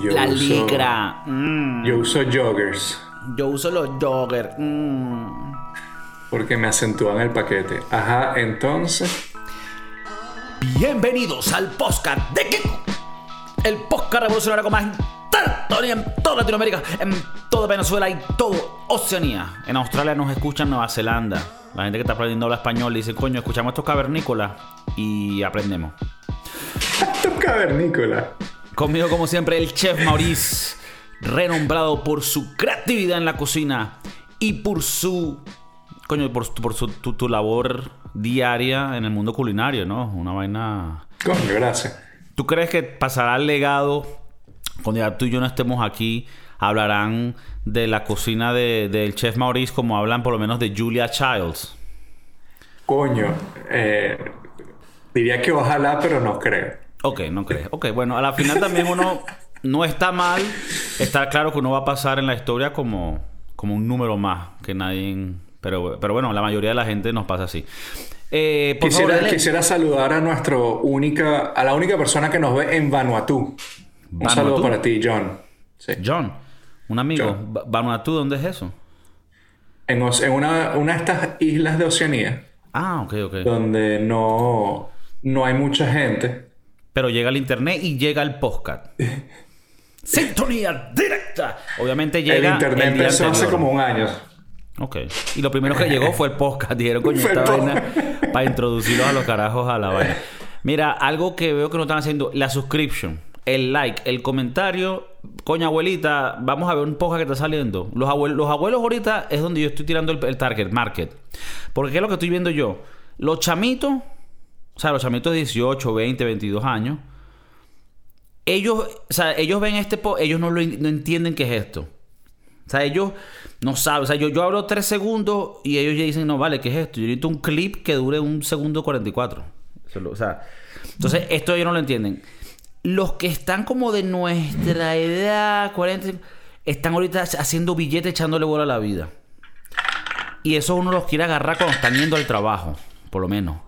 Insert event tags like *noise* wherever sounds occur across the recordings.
Yo la uso- ligra. mm. Yo uso joggers Yo uso los joggers. mm. porque me acentúan el paquete. Ajá, entonces. Bienvenidos al podcast de Kiko. El podcast revolucionario con más instantáneo en toda Latinoamérica, en toda Venezuela y toda Oceanía. En Australia nos escuchan Nueva Zelanda. La gente que está aprendiendo hablar español dice, coño, escuchamos estos cavernícolas y aprendemos. *laughs* Esto es cavernícola. Conmigo, como siempre, el chef Maurice, renombrado por su creatividad en la cocina y por su. Coño, por, por su, tu, tu labor diaria en el mundo culinario, ¿no? Una vaina. Coño, gracias. ¿Tú crees que pasará el legado cuando ya tú y yo no estemos aquí? Hablarán de la cocina de- del chef Maurice como hablan por lo menos de Julia Childs. Coño, eh, diría que ojalá, pero no creo. Ok, no crees. Ok, bueno, a la final también uno no está mal. Está claro que uno va a pasar en la historia como, como un número más que nadie. Pero, pero bueno, la mayoría de la gente nos pasa así. Eh, por Quisiera, favor, quisiera saludar a nuestro única, a la única persona que nos ve en Vanuatu. Un saludo para ti, John. Sí. John, un amigo. John. Vanuatu, ¿dónde es eso? En, en una, una de estas islas de Oceanía, Ah, ok, ok. donde no, no hay mucha gente. Pero llega el internet y llega el podcast. *laughs* Sintonía directa. Obviamente llega. el internet el día empezó hace como un año. Ok. Y lo primero que llegó fue el podcast. Dijeron, coño, *laughs* esta vaina para introducirlos a los carajos a la vaina. Mira, algo que veo que no están haciendo, la subscription, el like, el comentario. Coño, abuelita, vamos a ver un podcast que está saliendo. Los abuelos, los abuelos ahorita es donde yo estoy tirando el, el target market. Porque ¿qué es lo que estoy viendo yo? Los chamitos, o sea, los chamitos de 18, 20, 22 años, ellos, o sea, ellos ven este, ellos no, lo, no entienden qué es esto. O sea, ellos no saben. O sea, yo, yo hablo tres segundos y ellos ya dicen, no, vale, ¿qué es esto? Yo necesito un clip que dure un segundo 44. Eso es lo- O sea, entonces esto ellos no lo entienden. Los que están como de nuestra edad, 40, están ahorita haciendo billetes echándole bola a la vida. Y eso uno los quiere agarrar cuando están yendo al trabajo, por lo menos.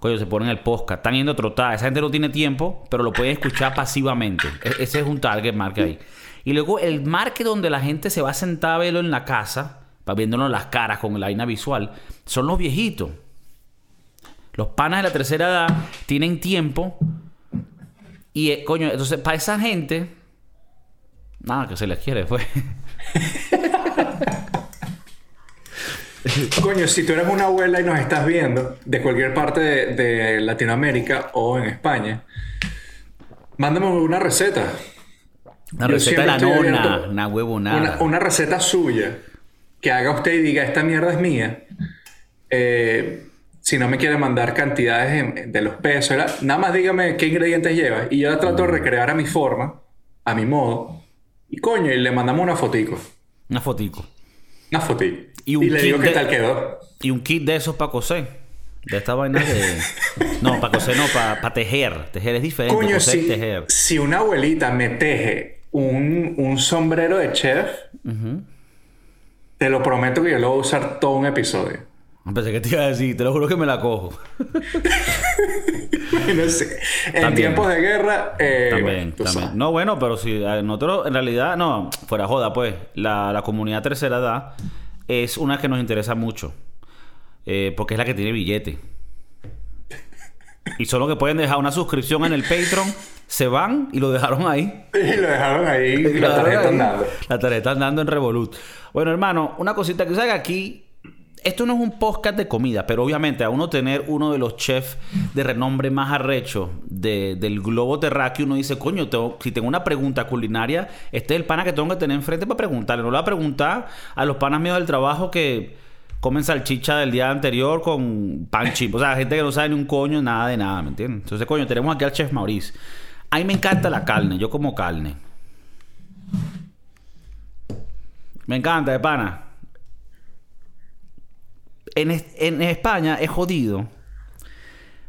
Coño, se ponen el podcast, están yendo a trotar. Esa gente no tiene tiempo, pero lo pueden escuchar pasivamente. E- ese es un target market ahí. Y luego el market donde la gente se va a sentar a verlo en la casa, para viéndonos las caras con la vaina visual, son los viejitos. Los panas de la tercera edad tienen tiempo. Y, eh, coño, entonces, para esa gente, nada que se les quiere, pues. *laughs* *laughs* Coño, si tú eres una abuela y nos estás viendo de cualquier parte de, de Latinoamérica o en España, mándame una receta. Una Yo receta de la nona, una huevo nada. Una, una receta suya que haga usted y diga, esta mierda es mía. Eh, si no me quiere mandar cantidades de los pesos, ¿verdad? nada más dígame qué ingredientes lleva. Y yo la trato de recrear a mi forma, a mi modo. Y coño, y le mandamos una fotico. Una fotico. Una fotico. Y Y, un le digo qué de- tal quedó. Y un kit de esos para coser. De esta vaina de. *laughs* No, para coser, no, para tejer. Tejer es diferente. Coño, coser y si, tejer. si una abuelita me teje un, un sombrero de chef, te lo prometo que yo lo voy a usar todo un episodio. Pensé que te iba a decir, te lo juro que me la cojo. *laughs* *laughs* No sé. En También. tiempos de guerra, eh, También, bueno, también. No, bueno, pero si eh, nosotros, en realidad, no, fuera joda, pues, la, la comunidad tercera edad es una que nos interesa mucho. eh, porque es la que tiene billete. Y solo que pueden dejar una suscripción en el Patreon, se van y lo dejaron ahí. *laughs* Y lo dejaron ahí, y la tarjeta andando. La tarjeta andando en Revolut. Bueno, hermano, una cosita que sabes aquí. Esto no es un podcast de comida, pero obviamente a uno tener uno de los chefs de renombre más arrecho de- del globo terráqueo, uno dice, coño, si tengo una pregunta culinaria, este es el pana que tengo que tener enfrente para preguntarle. No le voy a preguntar a los panas míos del trabajo que comen salchicha del día anterior con pan chip. O sea, gente que no sabe ni un coño, nada de nada, ¿me entiendes? Entonces, coño, tenemos aquí al chef Maurice. A mí me encanta la carne, yo como carne. Me encanta, de pana. En, es- en España es jodido.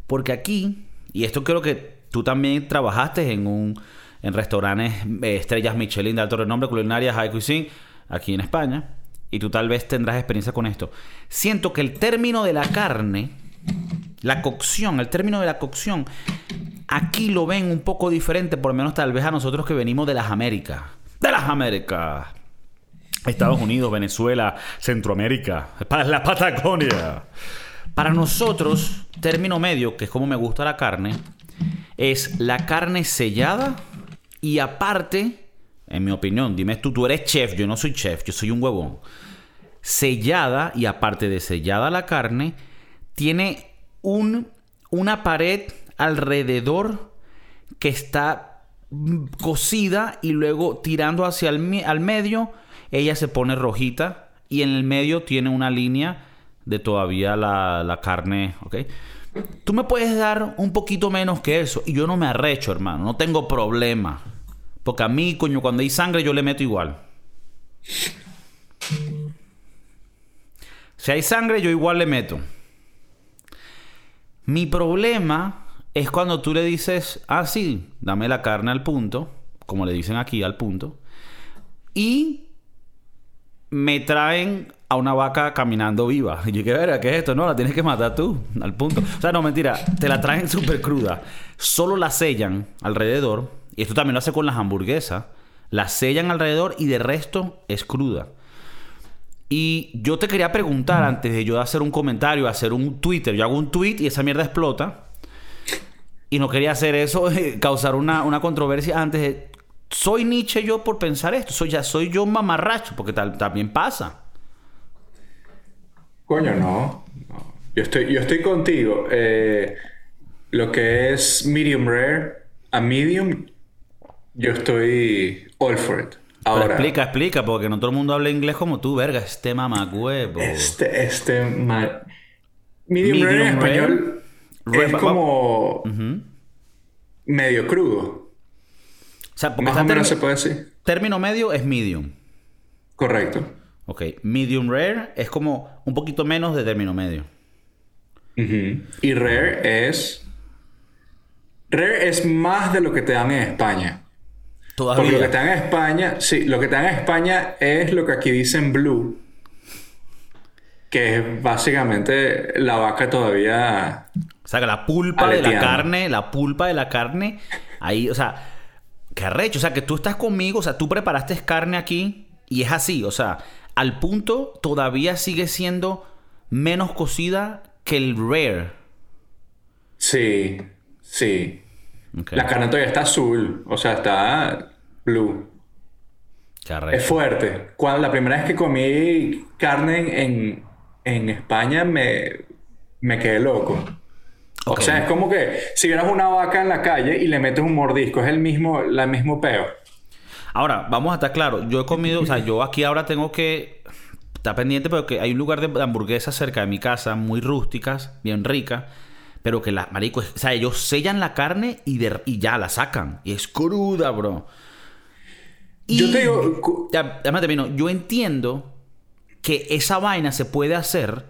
Porque aquí, y esto creo que tú también trabajaste en un en restaurantes eh, estrellas Michelin de alto renombre, culinaria, high cuisine, aquí en España. Y tú tal vez tendrás experiencia con esto. Siento que el término de la carne, la cocción, el término de la cocción, Aquí lo ven un poco diferente, por lo menos tal vez a nosotros que venimos de las Américas. De las Américas. Estados Unidos, Venezuela, Centroamérica, la Patagonia. Para nosotros, término medio, que es como me gusta la carne, es la carne sellada y aparte, en mi opinión, dime tú, tú eres chef, yo no soy chef, yo soy un huevón. Sellada y aparte de sellada la carne, tiene un, una pared alrededor que está cocida y luego tirando hacia el al medio, ella se pone rojita y en el medio tiene una línea de todavía la, la carne, ¿ok? Tú me puedes dar un poquito menos que eso y yo no me arrecho, hermano, no tengo problema. Porque a mí, coño, cuando hay sangre yo le meto igual. Si hay sangre yo igual le meto. Mi problema es cuando tú le dices, ah, sí, dame la carne al punto, como le dicen aquí, al punto, y me traen a una vaca caminando viva. Y yo, ¿qué ver, ¿Qué es esto? No, la tienes que matar tú, al punto. O sea, no, mentira, te la traen *laughs* súper cruda. Solo la sellan alrededor, y esto también lo hace con las hamburguesas, la sellan alrededor y de resto es cruda. Y yo te quería preguntar, antes de yo hacer un comentario, hacer un Twitter, yo hago un tweet y esa mierda explota. Y no quería hacer eso, *laughs* causar una, una controversia antes de soy Nietzsche yo por pensar esto. Soy, ya soy yo mamarracho, porque tal, también pasa. Coño, no. Yo, estoy, yo estoy contigo. Eh, lo que es medium rare a medium, yo estoy all for it. Ahora, explica, explica, porque no todo el mundo habla inglés como tú, verga. Este mamacuevo. Este, este. Medium, rare en español es como. medio crudo. Sea, Más o menos se puede decir. Término medio es medium. Correcto. Ok. Medium rare es como un poquito menos de término medio. Y rare es. Rare es más de lo que te dan en España. Todavía. Porque lo que te dan en España, sí, lo que te dan en España es lo que aquí dicen blue. Que es básicamente la vaca todavía. O sea, que la pulpa de la carne, la pulpa de la carne, ahí, o sea, Qué arrecho. O sea, que tú estás conmigo, o sea, tú preparaste carne aquí y es así. O sea, al punto todavía sigue siendo menos cocida que el rare. Sí, sí. La carne todavía está azul, o sea, está blue. Qué arrecho. Es fuerte. Cuando, la primera vez que comí carne en, en España me, me quedé loco. O sea, es como que si vieras una vaca en la calle y le metes un mordisco, es el mismo, la mismo peo. Ahora, vamos a estar claros. Yo he comido, o sea, yo aquí ahora tengo que estar pendiente porque hay un lugar de hamburguesas cerca de mi casa, muy rústicas, bien ricas, pero que la marico, o sea, ellos sellan la carne y, y ya la sacan. Y es cruda, bro. yo te digo. Ya, termino. Yo entiendo que esa vaina se puede hacer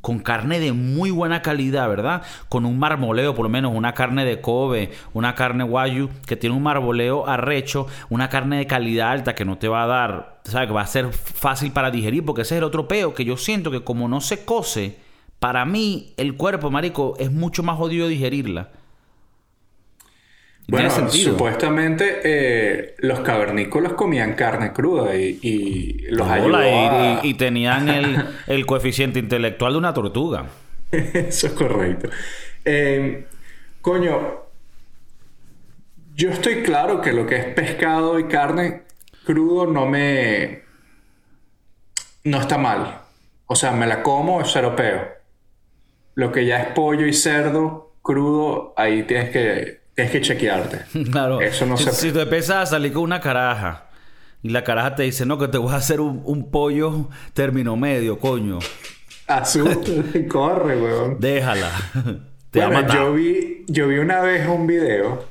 con carne de muy buena calidad, ¿verdad? Con un marmoleo, por lo menos una carne de Kobe, una carne Wagyu que tiene un marmoleo arrecho, una carne de calidad alta que no te va a dar, ¿sabes? Que va a ser fácil para digerir, porque ese es el otro peo que yo siento que como no se cose, para mí el cuerpo, marico, es mucho más jodido digerirla. Bueno, supuestamente eh, los cavernícolas comían carne cruda y, los ayudó y, tenían *laughs* el, coeficiente intelectual de una tortuga. Eso es correcto. Em, coño, yo estoy claro que lo que es pescado y carne crudo no me... no está mal. O sea, me la como, es peo. Lo que ya es pollo y cerdo crudo, ahí tienes que Tienes que chequearte. *laughs* Claro. Eso no si, se... si te empiezas a salir con una caraja y la caraja te dice, no, que te voy a hacer un, pollo término medio, coño. Azul, *laughs* corre, weón. Déjala. *laughs* Te bueno, yo vi, yo vi una vez un video,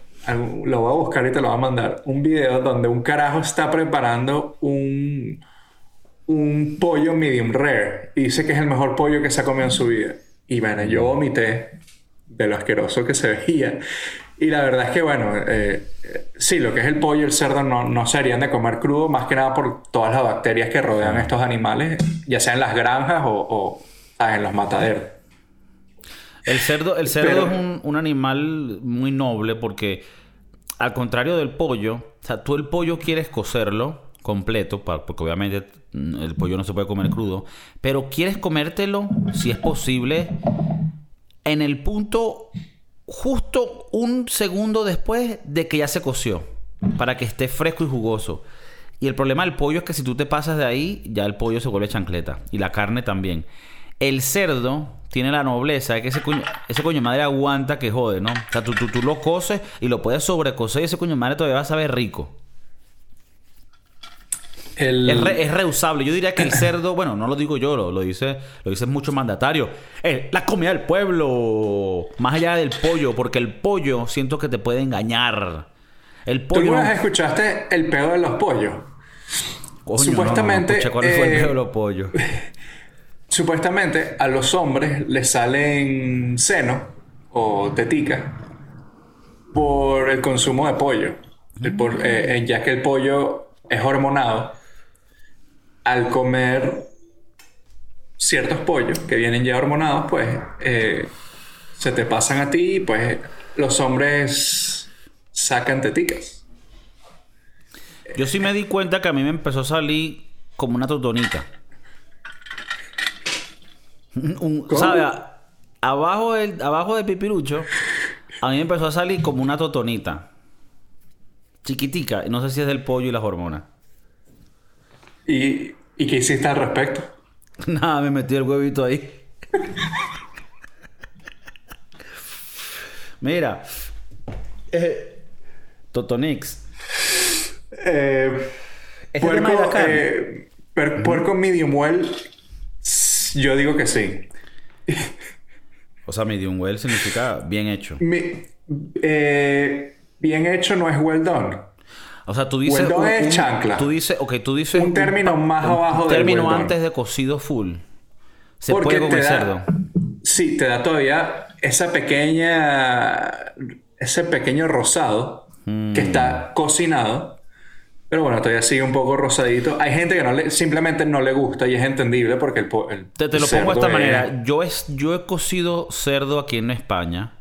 lo voy a buscar y te lo voy a mandar, un video donde un carajo está preparando un, un pollo medium rare y dice que es el mejor pollo que se ha comido en su vida. Y bueno, yo vomité de lo asqueroso que se veía. Y la verdad es que, bueno, eh, sí, lo que es el pollo y el cerdo no, no serían de comer crudo, más que nada por todas las bacterias que rodean a estos animales, ya sea en las granjas o, en los mataderos. El cerdo, el cerdo es un, un, animal muy noble porque, al contrario del pollo, o sea, tú el pollo quieres cocerlo completo, porque obviamente el pollo no se puede comer crudo, pero quieres comértelo, si es posible, en el punto justo un segundo después de que ya se coció, para que esté fresco y jugoso. Y el problema del pollo es que si tú te pasas de ahí, ya el pollo se vuelve chancleta. Y la carne también. El cerdo tiene la nobleza de que ese coño, ese coño madre aguanta que jode, ¿no? O sea, tú, tú, tú lo coces y lo puedes sobrecocer y ese coño madre todavía va a saber rico. Es, reusable. Yo diría que el cerdo, bueno, no lo digo yo, lo, dice, lo dice mucho mandatario. Es la comida del pueblo. Más allá del pollo, porque el pollo siento que te puede engañar. El pollo. ¿Tú escuchaste el pedo de los pollos? supuestamente. ¿Cuál fue el pedo de los pollos? *laughs* supuestamente a los hombres les salen seno o tetica por el consumo de pollo. Eh, eh, ya que el pollo es hormonado al comer ciertos pollos que vienen ya hormonados, pues eh, se te pasan a ti y pues los hombres sacan teticas. Yo sí me di cuenta que a mí me empezó a salir como una totonita. *laughs* ¿Sabes? Abajo del, abajo del pipirucho, a mí me empezó a salir como una totonita. Chiquitica. No sé si es del pollo y las hormonas. ¿Y, ¿Y qué hiciste al respecto? *laughs* Nada, me metí el huevito ahí. *laughs* Mira. Eh, Totonix. Eh, puerco, eh, puerco medium well. Yo digo que sí. o sea, medium well significa bien hecho. Eh, bien hecho no es well done. O sea, tú dices. Well es chancla. Tú dices, ok, tú dices. Un término más abajo Un término antes de cocido full. Se puede comer cerdo. Sí, te da todavía esa pequeña. Ese pequeño rosado que está mm. cocinado. Pero bueno, todavía sigue un poco rosadito. Hay gente que no le, simplemente no le gusta y es entendible porque el, el te, te, lo pongo de esta manera. Yo, es, yo he cocido cerdo aquí en España,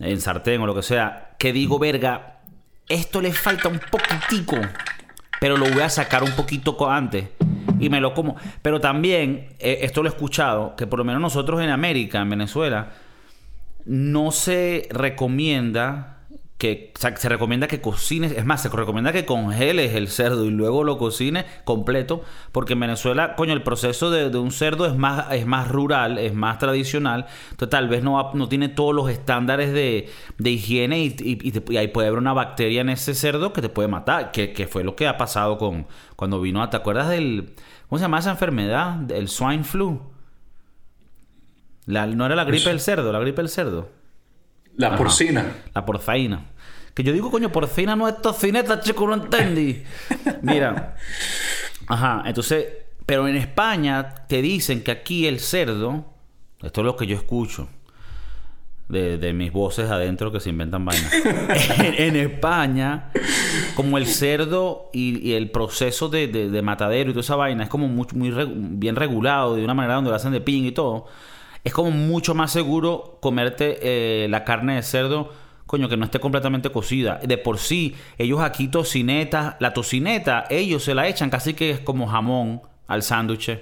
en sartén o lo que sea, que digo, verga, esto le falta un poquitico, pero lo voy a sacar un poquito antes y me lo como. Pero también, eh, esto lo he escuchado, que por lo menos nosotros en América, en Venezuela, no se recomienda que se recomienda que cocines, es más, se recomienda que congeles el cerdo y luego lo cocines completo, porque en Venezuela, coño, el proceso de, un cerdo es más, es más rural, es más tradicional, entonces tal vez no, no tiene todos los estándares de, higiene y, y, ahí puede haber una bacteria en ese cerdo que te puede matar, que, fue lo que ha pasado con cuando vino, ¿te acuerdas del, ¿cómo se llama esa enfermedad? El swine flu. no era la gripe del cerdo, la gripe del cerdo. La porcina. La porcina. Que yo digo, coño, porcina no es tocineta, chico, no entendí. *laughs* Mira. Ajá, entonces, pero en España te dicen que aquí el cerdo, esto es lo que yo escucho de, mis voces adentro que se inventan vainas. *laughs* en, España, como el cerdo y, el proceso de, matadero y toda esa vaina es como muy, muy bien regulado, de una manera donde lo hacen de ping y todo es como mucho más seguro comerte eh, la carne de cerdo, coño, que no esté completamente cocida. De por sí, ellos aquí tocineta, la tocineta, ellos se la echan casi que es como jamón al sándwich.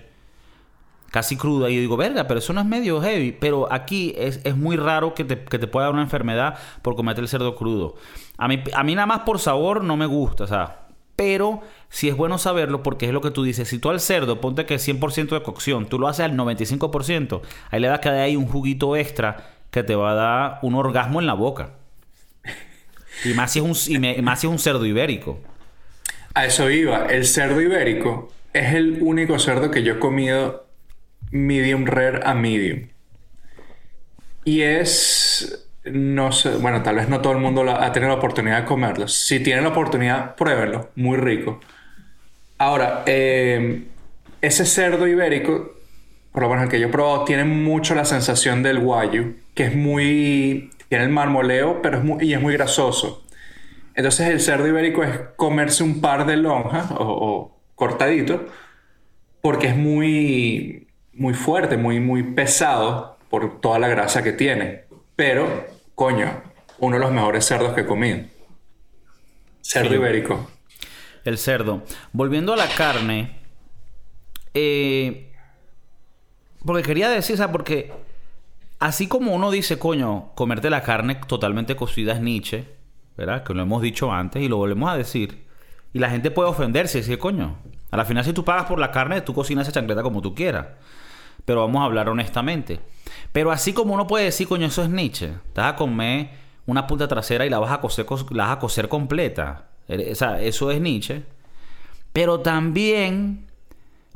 Casi cruda. Y yo digo, verga, pero eso no es medio heavy. Pero aquí es, muy raro que te, que te, pueda dar una enfermedad por cometer el cerdo crudo. A mí, a mí nada más por sabor no me gusta, o sea. Pero si es bueno saberlo porque es lo que tú dices. Si tú al cerdo, ponte que es 100% de cocción, tú lo haces al 95%, ahí le das que ahí un juguito extra que te va a dar un orgasmo en la boca. Y más si es un, más si es un cerdo ibérico. A eso iba. El cerdo ibérico es el único cerdo que yo he comido medium rare a medium. Y es no sé, bueno, tal vez no todo el mundo ha tenido la oportunidad de comerlo. Si tienen la oportunidad, pruébenlo, muy rico. Ahora, eh, ese cerdo ibérico, por lo menos el que yo he probado, tiene mucho la sensación del guayu, que es muy, tiene el marmoleo, pero es muy, y es muy grasoso. Entonces el cerdo ibérico es comerse un par de lonjas o, o cortadito, porque es muy, muy fuerte, muy, muy pesado por toda la grasa que tiene. Pero, coño, uno de los mejores cerdos que he comido. Cerdo Sí. ibérico. El cerdo. Volviendo a la carne. eh, porque quería decir, o sea, porque así como uno dice, coño, comerte la carne totalmente cocida es Nietzsche, ¿verdad? Que lo hemos dicho antes y lo volvemos a decir. Y la gente puede ofenderse y decir, coño, a la final si tú pagas por la carne, tú cocinas esa chancleta como tú quieras. Pero vamos a hablar honestamente. Pero así como uno puede decir, coño, eso es Nietzsche. Te vas a comer una punta trasera y la vas a coser, cos- la vas a coser completa. Eh, O sea, eso es Nietzsche. Pero también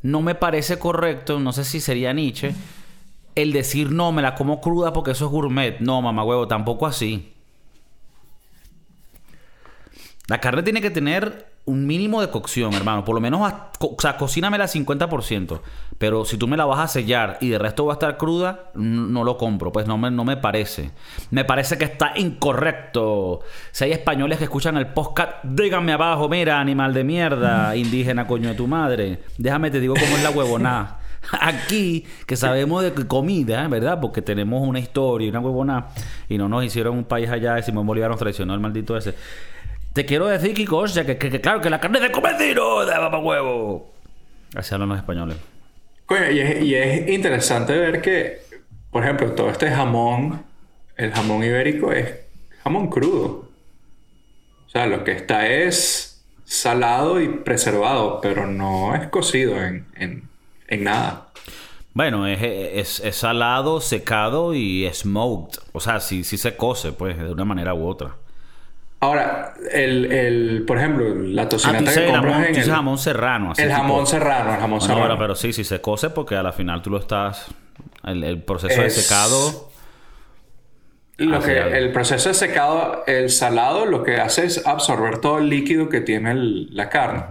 no me parece correcto, no sé si sería Nietzsche, el decir no, me la como cruda porque eso es gourmet. No, mamá huevo, tampoco así. La carne tiene que tener un mínimo de cocción, hermano. Por lo menos, a- o sea, cocínamela 50%. Pero si tú me la vas a sellar y de resto va a estar cruda, no lo compro. Pues no me, no me parece. Me parece que está incorrecto. Si hay españoles que escuchan el podcast, díganme abajo, mira, animal de mierda, *laughs* indígena, coño de tu madre. Déjame te digo cómo es la huevonada. *laughs* Aquí, que sabemos de comida, ¿verdad? Porque tenemos una historia y una huevonada. Y no nos hicieron un país allá Simón Bolívar nos traicionó el maldito ese. Te quiero decir, Kiko, o sea, que, que- que claro, que la carne es de comedero, de papá huevo. Así hablan los españoles. Coño, y es, y es interesante ver que, por ejemplo, todo este jamón, el jamón ibérico es jamón crudo. O sea, lo que está es salado y preservado, pero no es cocido en, en- en nada. Bueno, es, es, es salado, secado y smoked. O sea, sí, sí se cose, pues, de una manera u otra. Ahora, el, el, por ejemplo, la Ah, tocineta dices que jamón, compras tú en el, jamón serrano. así el tipo- jamón serrano, el jamón serrano. bueno, pero sí, sí se cose porque a la final tú lo estás... El, el proceso de secado... Lo que, el proceso de secado, el salado, lo que hace es absorber todo el líquido que tiene el- la carne.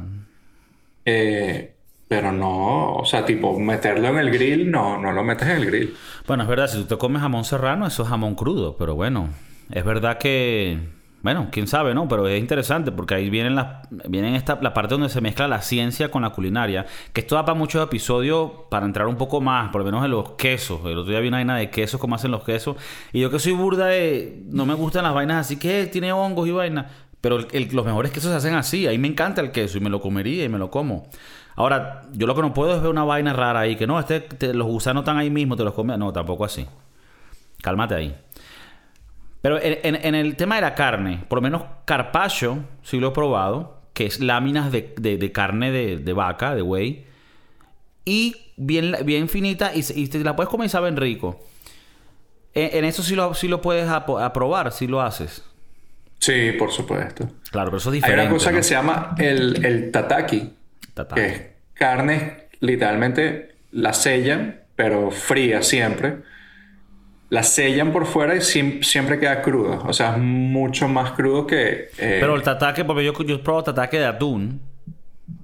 Eh, pero no, o sea, tipo, meterlo en el grill, no, no lo metes en el grill. Bueno, es verdad, si tú te comes jamón serrano, eso es jamón crudo, pero bueno, es verdad que, bueno, quién sabe, ¿no? Pero es interesante porque ahí vienen las, vienen esta, la parte donde se mezcla la ciencia con la culinaria, que esto da para muchos episodios para entrar un poco más, por lo menos en los quesos. El otro día vi una vaina de quesos, cómo hacen los quesos, y yo que soy burda de, no me gustan las vainas así que tiene hongos y vainas, pero el- el- los mejores quesos se hacen así, ahí me encanta el queso y me lo comería y me lo como. Ahora, yo lo que no puedo es ver una vaina rara ahí, que no, este, te- los gusanos están ahí mismo, te los comes. No, tampoco así. Cálmate ahí. Pero en, en- en el tema de la carne, por lo menos carpaccio, sí lo he probado, que es láminas de, de- de carne de, de vaca, de buey, y bien, bien finita, y, te la puedes comer y saben rico. En, en eso sí lo, sí lo puedes aprobar, sí lo haces. Sí, por supuesto. Claro, pero eso es Hay diferente. una cosa ¿no? que se llama el, el tataki, Tataki. que es carne, literalmente la sellan, pero fría siempre. La sellan por fuera y siempre queda cruda. O sea, es mucho más crudo que... eh, Pero el tatake, porque yo, yo he probado tatake de atún,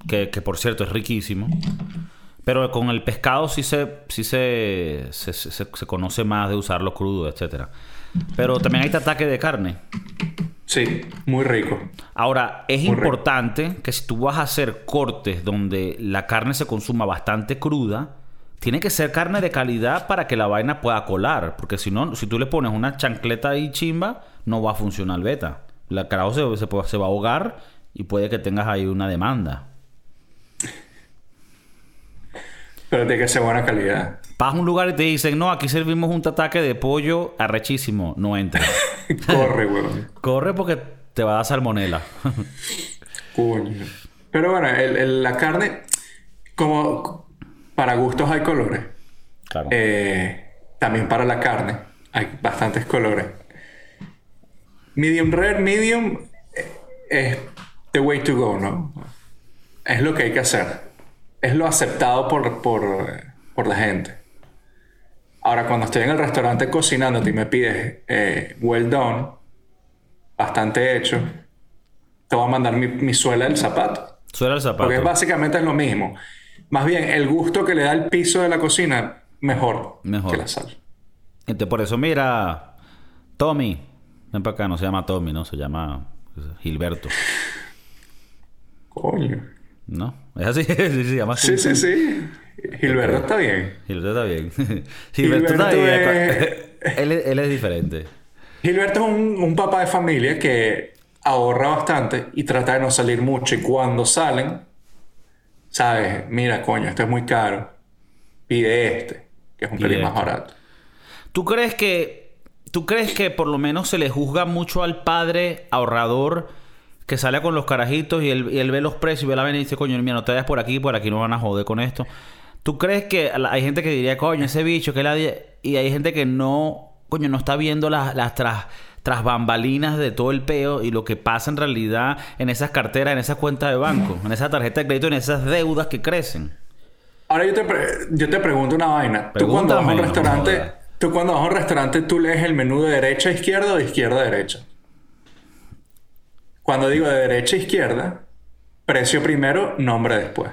que, que por cierto es riquísimo. Pero con el pescado sí se, sí se, se, se- se conoce más de usarlo crudo, etcétera. Pero también hay tatake de carne. Sí, muy rico. Ahora, es Muy rico. importante que si tú vas a hacer cortes donde la carne se consuma bastante cruda, tiene que ser carne de calidad para que la vaina pueda colar. Porque si no, si tú le pones una chancleta ahí chimba, no va a funcionar beta. La carajo se, se, va a ahogar y puede que tengas ahí una demanda. Pero tiene que ser buena calidad. Vas a un lugar y te dicen, no, aquí servimos un tataque de pollo arrechísimo. No entra. *laughs* Corre, weón. Corre porque te va a dar salmonela. *laughs* Coño. Pero bueno, el- el- la carne, como para gustos hay colores. claro. Eh, también para la carne hay bastantes colores. Medium rare, medium eh, es the way to go, ¿no? Es lo que hay que hacer. Es lo aceptado por, por, por la gente. Ahora, cuando estoy en el restaurante cocinando y me pides eh, well done, bastante hecho, te voy a mandar mi, mi suela del zapato. Suena el zapato. Porque básicamente es lo mismo. Más bien, el gusto que le da el piso de la cocina, mejor, Mejor. que la sal. Entonces, por eso, mira, Tommy. Ven para acá, no se llama Tommy, ¿no? Se llama pues, Gilberto. Coño. ¿No? Es así, *laughs* sí, se llama Sí, sí, sí. Gilberto está bien. Gilberto está bien. *laughs* Gilberto, está bien. es- *laughs* Él, es- él es diferente. Gilberto es un, un papá de familia que ahorra bastante y trata de no salir mucho. Y cuando salen, sabes, mira, coño, esto es muy caro. Pide este, que es un pelín más este. barato. ¿Tú crees que tú crees que por lo menos se le juzga mucho al padre ahorrador que sale con los carajitos y él, y él ve los precios y ve la vena y dice, coño, mira, no te vayas por aquí, por aquí no van a joder con esto? ¿Tú crees que hay gente que diría, coño, ese bicho que la y hay gente que no, coño, no está viendo las, las tras, tras bambalinas de todo el peo y lo que pasa en realidad en esas carteras, en esas cuentas de banco, en esa tarjeta de crédito, en esas deudas que crecen? Ahora yo te, pre- yo te pregunto una vaina. Tú cuando vas a un restaurante, tú cuando vas a un restaurante, tú lees el menú de derecha a izquierda o de izquierda a derecha. Cuando digo de derecha a izquierda, precio primero, nombre después.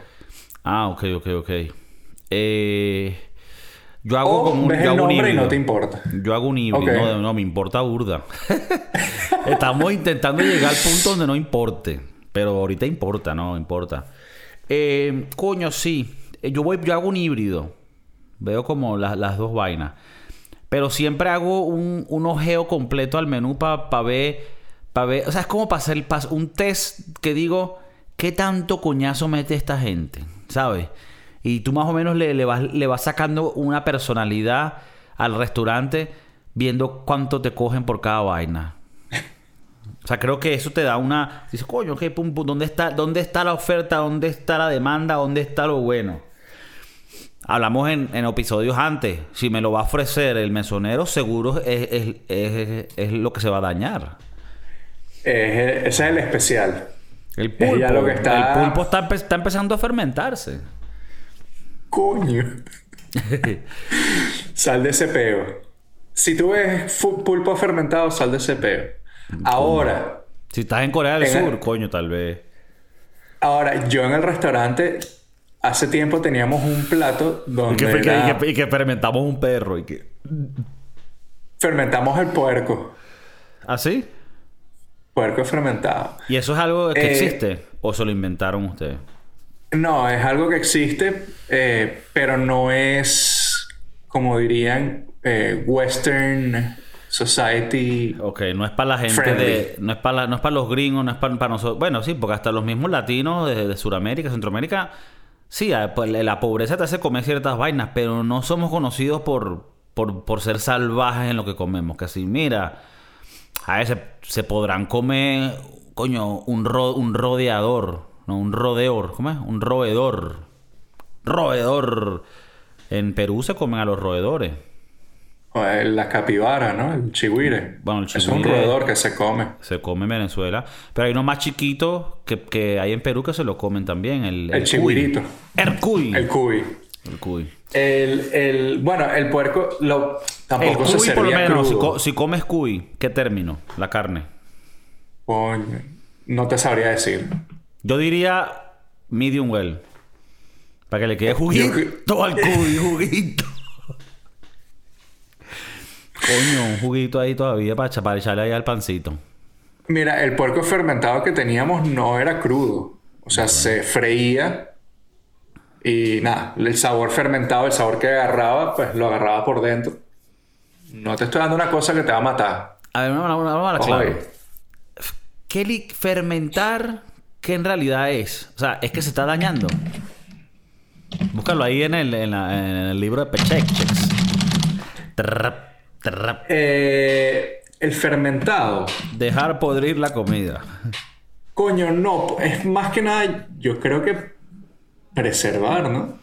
Ah, ok, ok, ok. Eh, yo hago O como un, ves yo el hago un nombre y híbrido. no te importa. Yo hago un híbrido. No, no, me importa burda. *laughs* Estamos intentando llegar al punto donde no importe. Pero ahorita importa, no importa. Eh, coño, sí. Eh, Yo voy, yo hago un híbrido. Veo como las- las dos vainas. Pero siempre hago un, un ojeo completo al menú para ver, para ver. O sea, es como para hacer pa- un test que digo, ¿qué tanto coñazo mete esta gente? ¿Sabes? Y tú más o menos le, le vas, le vas sacando una personalidad al restaurante viendo cuánto te cogen por cada vaina. O sea, creo que eso te da una... Dices, coño, ok, pum, pum, ¿dónde está, ¿dónde está la oferta? ¿Dónde está la demanda? ¿Dónde está lo bueno? Hablamos en, en episodios antes. Si me lo va a ofrecer el mesonero, seguro es, es- es- es lo que se va a dañar. Ese es el especial. El pulpo, ya lo que está- el pulpo está, está empezando a fermentarse. Coño. sal de ese peo. Si tú ves pulpo fermentado, sal de ese peo. Ahora, Si estás en Corea del En el- Sur, coño, tal vez. ahora, yo en el restaurante, hace tiempo teníamos un plato donde y que- era- y que- y que fermentamos un perro. Y que... fermentamos el puerco. ¿Así? Puerco fermentado. ¿Y eso es algo que Eh, existe? ¿O se lo inventaron ustedes? No, es algo que existe, eh, pero no es, como dirían, eh, Western Society. Ok, no es para la gente Friendly. de... No es para, no es para los gringos, no es para, para nosotros. Bueno, sí, porque hasta los mismos latinos de, de Sudamérica, Centroamérica... Sí, pues, la pobreza te hace comer ciertas vainas, pero no somos conocidos por, por, por ser salvajes en lo que comemos. Que así, mira... A veces se podrán comer, coño, un, ro- un rodeador, no, un rodeor, ¿cómo es? Un roedor. Roedor. En Perú se comen a los roedores. O el- la capibara, ¿no? El chihuire. Bueno, el Es un chihuire- roedor que se come. Se come en Venezuela. Pero hay uno más chiquito que, que hay en Perú que se lo comen también. El, El cuy. chihuirito. El cuy. El cuy. El cuy. El, el, bueno, el puerco lo, El tampoco se cuy, por lo menos, si, crudo. co- si comes cuy, ¿qué término? La carne. Coño, no te sabría decir. Yo diría medium well. Para que le quede juguito al cuy, juguito. Coño, un juguito ahí todavía para, para echarle ahí al pancito. Mira, el puerco fermentado que teníamos no era crudo. O sea, se freía y nada, el sabor fermentado, el sabor que agarraba, pues lo agarraba por dentro. No te estoy dando una cosa que te va a matar. A ver, vamos a- vamos a la Ojo clave. ahí. ¿Qué fermentar? ¿Qué en realidad es? O sea, es que se está dañando. Búscalo ahí en el, en la- en el libro de trap. Eh, el fermentado. Dejar podrir la comida. Coño, no. Es más que nada, yo creo que preservar, ¿no?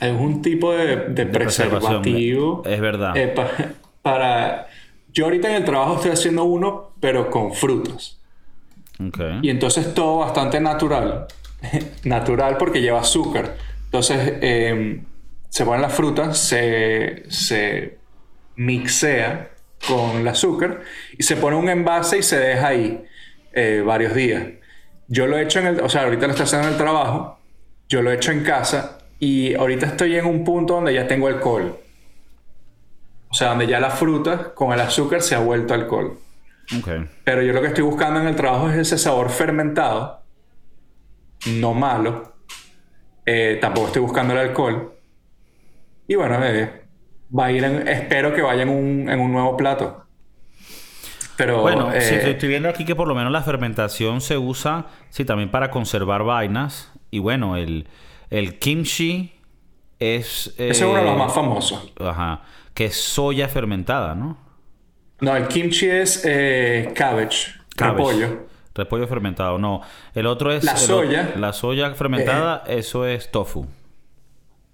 Es un tipo de, de preservativo. es verdad. eh, pa- para... Yo ahorita en el trabajo estoy haciendo uno, pero con frutas. Y entonces todo bastante natural. *laughs* natural porque lleva azúcar. Entonces eh, se ponen las frutas, se, se mixea con el azúcar y se pone un envase y se deja ahí eh, varios días. Yo lo he hecho en el, o sea, ahorita lo estoy haciendo en el trabajo, yo lo he hecho en casa y ahorita estoy en un punto donde ya tengo alcohol. O sea, donde ya la fruta con el azúcar se ha vuelto alcohol. Ok. Pero yo lo que estoy buscando en el trabajo es ese sabor fermentado, no malo, Eh, tampoco estoy buscando el alcohol. Y bueno, eh, va a ir en- espero que vaya en un, en un nuevo plato. Pero Bueno, eh, sí, estoy viendo aquí que por lo menos la fermentación se usa, sí, también para conservar vainas. Y bueno, el, el kimchi es... ese es uno de los más famosos. Ajá. Que es soya fermentada, ¿no? No, el kimchi es eh, cabbage, Cabbage. repollo. Repollo fermentado, no. El otro es... La soya. Eh. la soya fermentada, eso es tofu.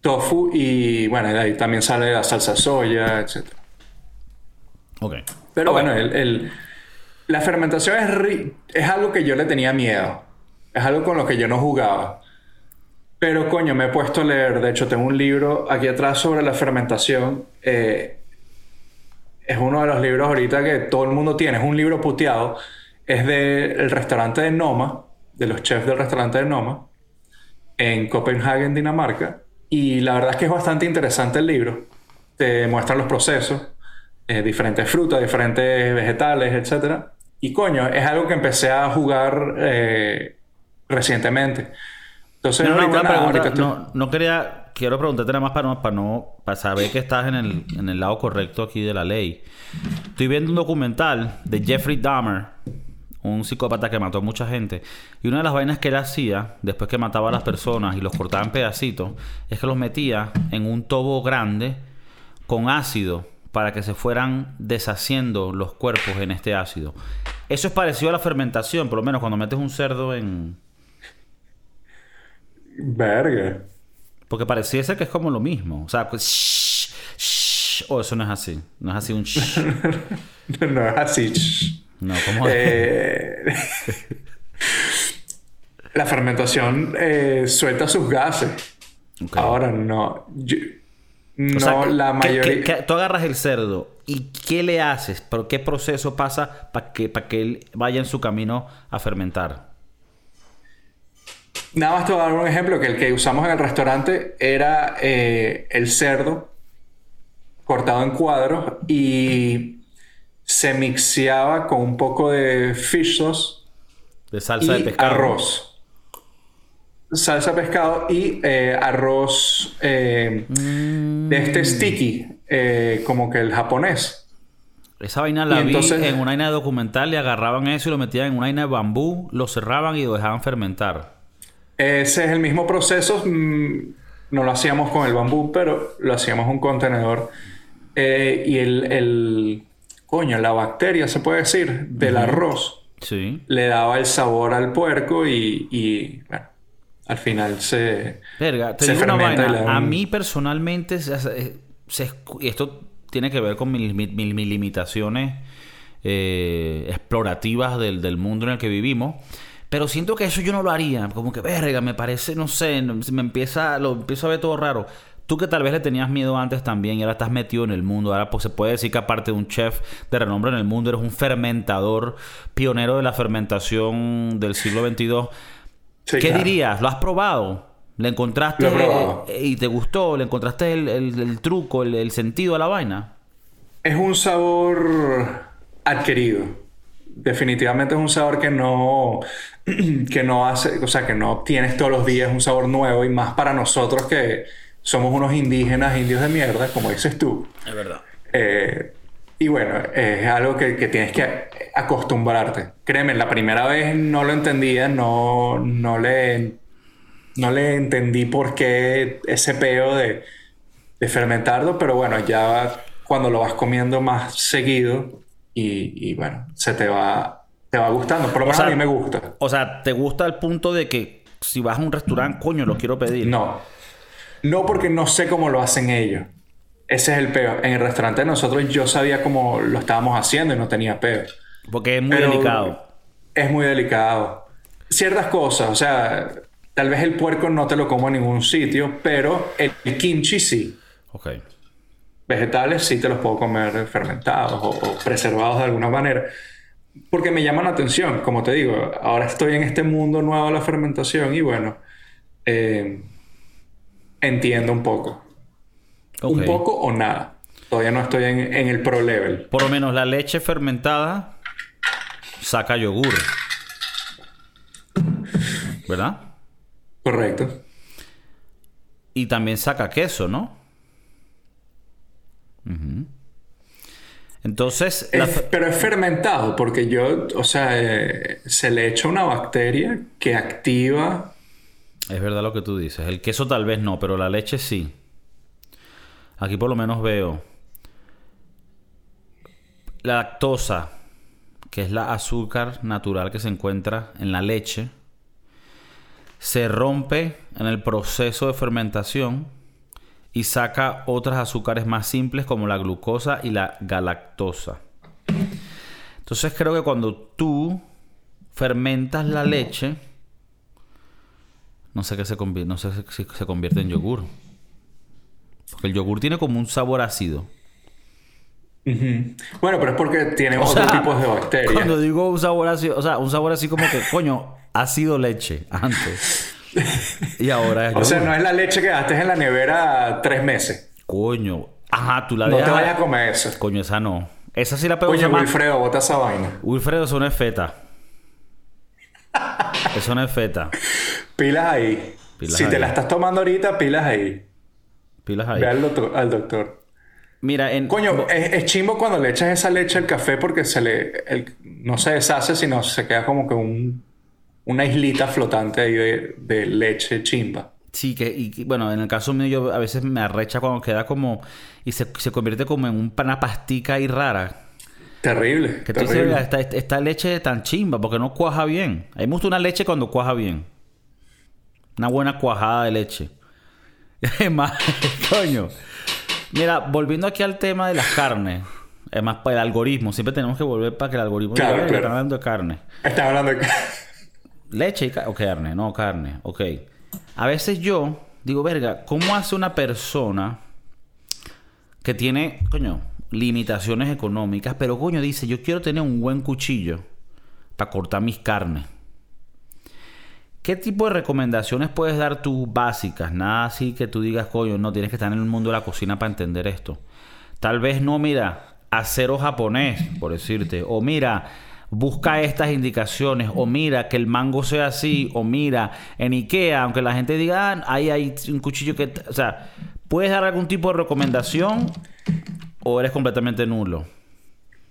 tofu y bueno, ahí también sale la salsa soya, etc. Ok. Pero bueno, el, el- la fermentación es, ri- es algo que yo le tenía miedo. Es algo con lo que yo no jugaba. Pero coño, me he puesto a leer. De hecho, tengo un libro aquí atrás sobre la fermentación. Eh, es uno de los libros ahorita que todo el mundo tiene. Es un libro puteado. Es del restaurante de Noma, de los chefs del restaurante de Noma, en Copenhague, Dinamarca. Y la verdad es que es bastante interesante el libro. Te muestran los procesos, eh, diferentes frutas, diferentes vegetales, etc. Y coño, es algo que empecé a jugar eh, recientemente. Entonces, No, no, ahorita una nada, pregunta. ahorita estoy- No, no quería... Quiero preguntarte nada más para no, para saber que estás en el, en el lado correcto aquí de la ley. Estoy viendo un documental de Jeffrey Dahmer, un psicópata que mató a mucha gente. Y una de las vainas que él hacía, después que mataba a las personas y los cortaba en pedacitos, es que los metía en un tobo grande con ácido para que se fueran deshaciendo los cuerpos en este ácido. Eso es parecido a la fermentación, por lo menos cuando metes un cerdo en... Verga. Porque pareciese que es como lo mismo. O sea, pues... shh, shh, o eso no es así. No es así un... shh. *laughs* no es así. No, como... Eh, la fermentación eh, suelta sus gases. Ahora no. yo- no O sea, la ¿qué- mayoría. tú agarras el cerdo y ¿qué le haces? ¿Por qué proceso pasa para que, para que él vaya en su camino a fermentar? Nada más te voy a dar un ejemplo que el que usamos en el restaurante era eh, el cerdo cortado en cuadros y se mixeaba con un poco de fish sauce De salsa de pescado. arroz. Salsa de pescado y eh, arroz eh, Mm. de este sticky, eh, como que el japonés. Esa vaina la vi en una vaina de documental, le agarraban eso y lo metían en una vaina de bambú, lo cerraban y lo dejaban fermentar. Ese es el mismo proceso. mm, No lo hacíamos con el bambú, pero lo hacíamos un contenedor. Eh, y el, el- Coño, la bacteria, se puede decir, del arroz Sí. le daba el sabor al puerco y, y, bueno, al final se... Verga, te Se digo una vaina. A mí personalmente, se- y esto tiene que ver con mis, mis- mis- mis limitaciones eh, explorativas del, del mundo en el que vivimos. Pero siento que eso yo no lo haría. Como que, verga, me parece, no sé, me empieza, lo empiezo a ver todo raro. Tú que tal vez le tenías miedo antes también y ahora estás metido en el mundo. Ahora pues se puede decir que aparte de un chef de renombre en el mundo, eres un fermentador pionero de la fermentación del siglo XXII. Sí, ¿Qué claro. dirías? ¿Lo has probado? ¿Le encontraste eh, y te gustó? ¿Le encontraste el, el- el truco, el, el sentido a la vaina? Es un sabor adquirido. Definitivamente es un sabor que no, *clears throat* que no hace, o sea, que no obtienes todos los días un sabor nuevo y más para nosotros que somos unos indígenas, indios de mierda, como dices tú. Es verdad. Eh, y bueno, es algo que, que tienes que acostumbrarte. Créeme, la primera vez no lo entendía, no, no, le, no le entendí por qué ese peo de, de fermentarlo, pero bueno, ya cuando lo vas comiendo más seguido y, y bueno, se te va, te va gustando. Por lo menos a mí me gusta. O sea, ¿te gusta el punto de que si vas a un restaurante, coño, lo quiero pedir? No. No porque no sé cómo lo hacen ellos. Ese es el peo. En el restaurante de nosotros yo sabía cómo lo estábamos haciendo y no tenía peo. Porque es muy Pero delicado. Es muy delicado. Ciertas cosas, o sea, tal vez el puerco no te lo como en ningún sitio, pero el, el kimchi sí. Ok. Vegetales sí te los puedo comer fermentados o, o preservados de alguna manera. Porque me llaman la atención, como te digo, ahora estoy en este mundo nuevo de la fermentación y bueno, eh, entiendo un poco. Un poco o nada. Todavía no estoy en, en el pro level. Por lo menos la leche fermentada saca yogur. ¿Verdad? Correcto. Y también saca queso, ¿no? Entonces, Es- pero es fermentado porque yo, o sea, eh, se le echa una bacteria que activa. es verdad lo que tú dices. El queso tal vez no, pero la leche sí. Aquí por lo menos veo la lactosa, que es la azúcar natural que se encuentra en la leche, se rompe en el proceso de fermentación y saca otras azúcares más simples como la glucosa y la galactosa. Entonces creo que cuando tú fermentas la leche, no sé qué se convierte, no sé si se convierte en yogur. Porque el yogur tiene como un sabor ácido. Bueno, pero es porque tiene O otros sea, tipos de bacterias. Cuando digo un sabor ácido, o sea, un sabor así como que, coño, ha sido leche antes. Y ahora es O sea, no es la leche que gastes en la nevera tres meses. Coño. Ajá, tú la No te dejas. vayas a comer eso. Coño, esa no. Esa sí la pego Coño, más. Wilfredo, bota esa vaina. Wilfredo, eso no es feta. Eso no es feta. Pilas ahí. Pilas si te la estás tomando ahorita, pilas ahí. Pilas ahí. Ve al doctor. al doctor. Mira, en. Coño, es, es chimbo cuando le echas esa leche al café porque se le, el- no se deshace, sino se queda como que un, una islita flotante ahí de, de leche chimba. Sí, que, y, bueno, en el caso mío, yo a veces me arrecha cuando queda como. Y se, se convierte como en un- una pastica ahí rara. Terrible. Que tú dices, terrible. "Oiga, esta, esta leche tan chimba, porque no cuaja bien. A mí me gusta una leche cuando cuaja bien. Una buena cuajada de leche. *laughs* Es más, *laughs* coño. Mira, volviendo aquí al tema de las carnes. Es más, para el algoritmo. Siempre tenemos que volver para que el algoritmo Claro, diga, "Oye, claro. están hablando de carne. Están hablando de... Leche y o carne, no carne, ok. A veces yo digo, verga, ¿cómo hace una persona que tiene, coño, limitaciones económicas, pero coño dice, yo quiero tener un buen cuchillo para cortar mis carnes? ¿Qué tipo de recomendaciones puedes dar tú básicas? Nada así que tú digas, coño, no tienes que estar en el mundo de la cocina para entender esto. Tal vez no, mira, acero japonés, por decirte. O mira, busca estas indicaciones. O mira, que el mango sea así. O mira, en Ikea, aunque la gente diga, ah, ahí hay un cuchillo que... O sea, ¿puedes dar algún tipo de recomendación? ¿O eres completamente nulo?